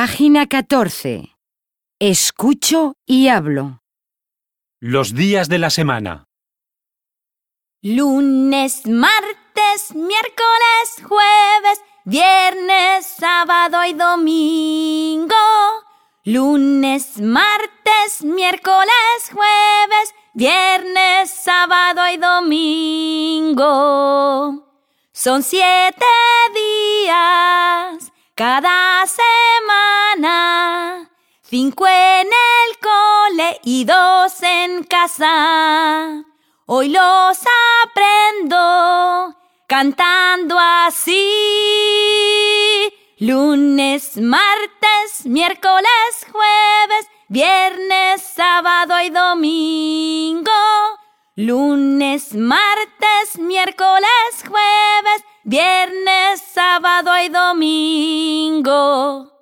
Página 14. Escucho y hablo. Los días de la semana. Lunes, martes, miércoles, jueves, viernes, sábado y domingo. Lunes, martes, miércoles, jueves, viernes, sábado y domingo. Son siete días cada semana. Cinco en el cole y dos en casa. Hoy los aprendo cantando así. Lunes, martes, miércoles, jueves, viernes, sábado y domingo. Lunes, martes, miércoles, jueves, viernes, sábado y domingo.